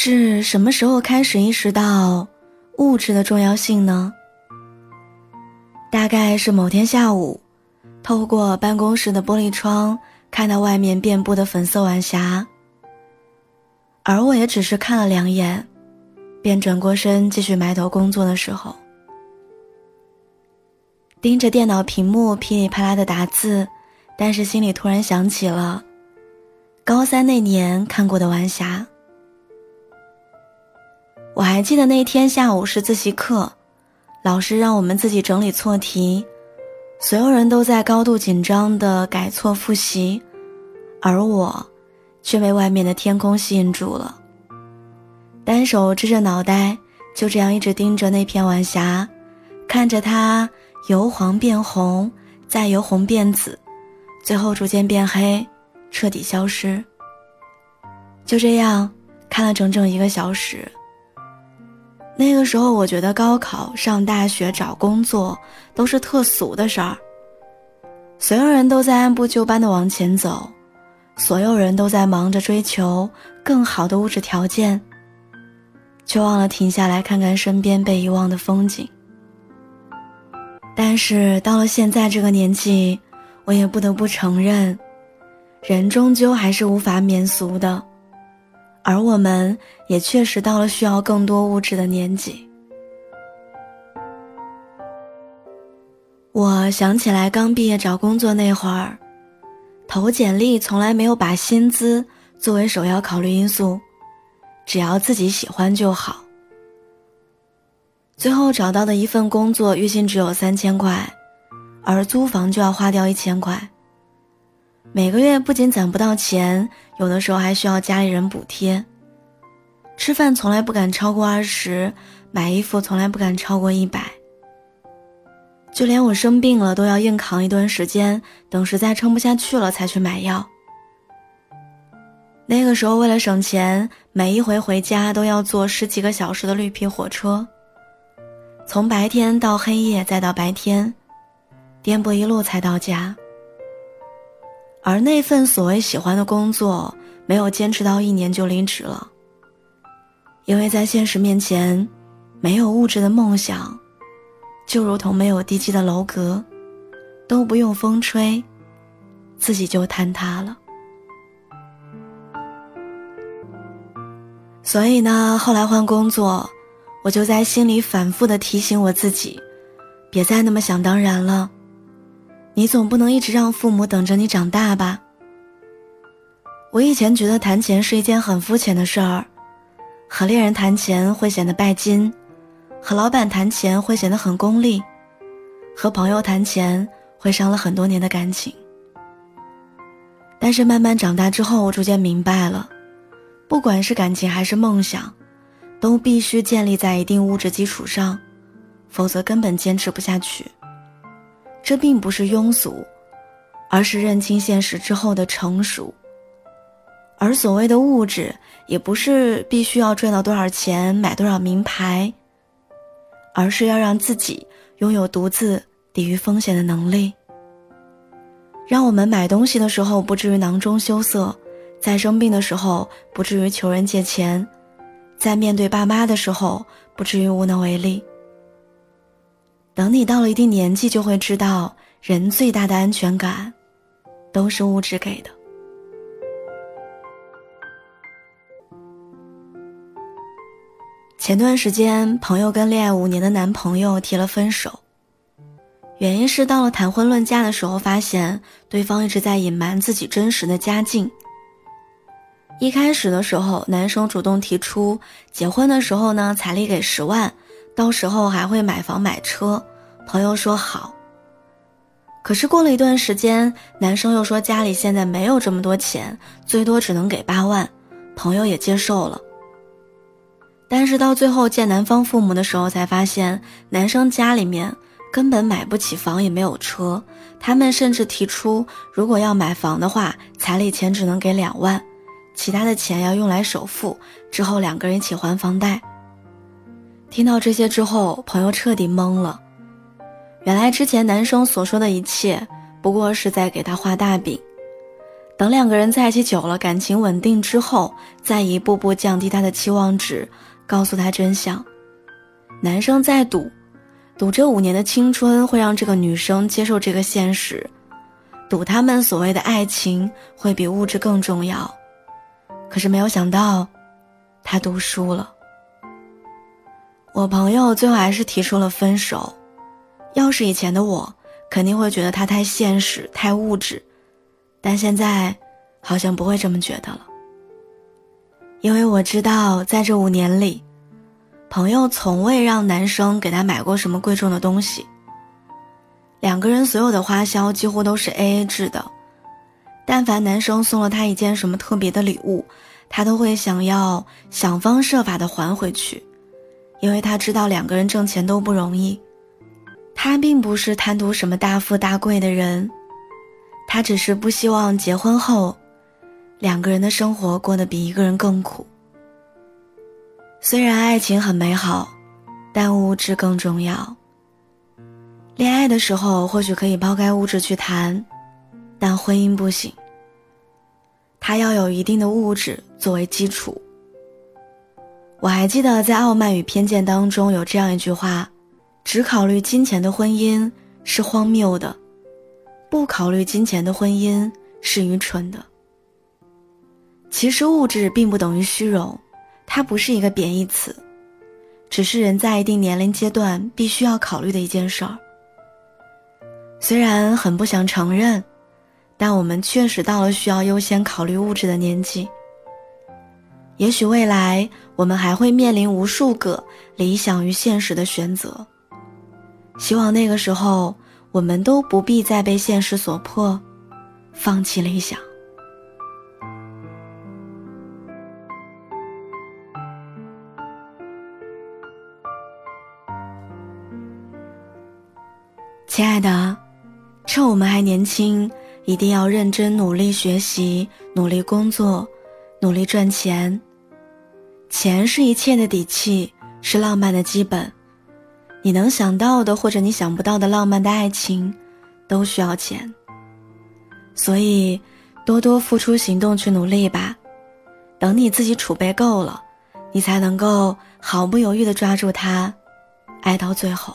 是什么时候开始意识到物质的重要性呢？大概是某天下午，透过办公室的玻璃窗，看到外面遍布的粉色晚霞。而我也只是看了两眼，便转过身继续埋头工作的时候，盯着电脑屏幕噼里啪啦的打字，但是心里突然想起了高三那年看过的晚霞。我还记得那天下午是自习课。老师让我们自己整理错题，所有人都在高度紧张的改错复习，而我却被外面的天空吸引住了。单手支着脑袋，就这样一直盯着那片晚霞，看着它由黄变红，再由红变紫，最后逐渐变黑，彻底消失。就这样看了整整一个小时。那个时候，我觉得高考、上大学、找工作都是特俗的事儿。所有人都在按部就班的往前走，所有人都在忙着追求更好的物质条件，却忘了停下来看看身边被遗忘的风景。但是到了现在这个年纪，我也不得不承认，人终究还是无法免俗的。而我们也确实到了需要更多物质的年纪。我想起来刚毕业找工作那会儿，投简历从来没有把薪资作为首要考虑因素，只要自己喜欢就好。最后找到的一份工作，月薪只有三千块，而租房就要花掉一千块。每个月不仅攒不到钱，有的时候还需要家里人补贴。吃饭从来不敢超过二十，买衣服从来不敢超过一百。就连我生病了，都要硬扛一段时间，等实在撑不下去了才去买药。那个时候为了省钱，每一回回家都要坐十几个小时的绿皮火车，从白天到黑夜再到白天，颠簸一路才到家。而那份所谓喜欢的工作，没有坚持到一年就离职了。因为在现实面前，没有物质的梦想，就如同没有地基的楼阁，都不用风吹，自己就坍塌了。所以呢，后来换工作，我就在心里反复的提醒我自己，别再那么想当然了。你总不能一直让父母等着你长大吧？我以前觉得谈钱是一件很肤浅的事儿，和恋人谈钱会显得拜金，和老板谈钱会显得很功利，和朋友谈钱会伤了很多年的感情。但是慢慢长大之后，我逐渐明白了，不管是感情还是梦想，都必须建立在一定物质基础上，否则根本坚持不下去。这并不是庸俗，而是认清现实之后的成熟。而所谓的物质，也不是必须要赚到多少钱、买多少名牌，而是要让自己拥有独自抵御风险的能力。让我们买东西的时候不至于囊中羞涩，在生病的时候不至于求人借钱，在面对爸妈的时候不至于无能为力。等你到了一定年纪，就会知道，人最大的安全感，都是物质给的。前段时间，朋友跟恋爱五年的男朋友提了分手，原因是到了谈婚论嫁的时候，发现对方一直在隐瞒自己真实的家境。一开始的时候，男生主动提出结婚的时候呢，彩礼给十万。到时候还会买房买车，朋友说好。可是过了一段时间，男生又说家里现在没有这么多钱，最多只能给八万，朋友也接受了。但是到最后见男方父母的时候，才发现男生家里面根本买不起房，也没有车。他们甚至提出，如果要买房的话，彩礼钱只能给两万，其他的钱要用来首付，之后两个人一起还房贷。听到这些之后，朋友彻底懵了。原来之前男生所说的一切，不过是在给他画大饼。等两个人在一起久了，感情稳定之后，再一步步降低他的期望值，告诉他真相。男生在赌，赌这五年的青春会让这个女生接受这个现实，赌他们所谓的爱情会比物质更重要。可是没有想到，他赌输了。我朋友最后还是提出了分手。要是以前的我，肯定会觉得他太现实、太物质。但现在，好像不会这么觉得了。因为我知道，在这五年里，朋友从未让男生给他买过什么贵重的东西。两个人所有的花销几乎都是 A A 制的，但凡男生送了他一件什么特别的礼物，他都会想要想方设法的还回去，因为他知道两个人挣钱都不容易。他并不是贪图什么大富大贵的人。他只是不希望结婚后，两个人的生活过得比一个人更苦。虽然爱情很美好，但物质更重要。恋爱的时候或许可以抛开物质去谈，但婚姻不行。他要有一定的物质作为基础。我还记得在《傲慢与偏见》当中有这样一句话：“只考虑金钱的婚姻是荒谬的。”不考虑金钱的婚姻是愚蠢的。其实物质并不等于虚荣，它不是一个贬义词，只是人在一定年龄阶段必须要考虑的一件事儿。虽然很不想承认，但我们确实到了需要优先考虑物质的年纪。也许未来我们还会面临无数个理想与现实的选择，希望那个时候。我们都不必再被现实所迫，放弃理想。亲爱的，趁我们还年轻，一定要认真努力学习，努力工作，努力赚钱。钱是一切的底气，是浪漫的基本。你能想到的，或者你想不到的浪漫的爱情，都需要钱。所以，多多付出行动去努力吧。等你自己储备够了，你才能够毫不犹豫地抓住它，爱到最后。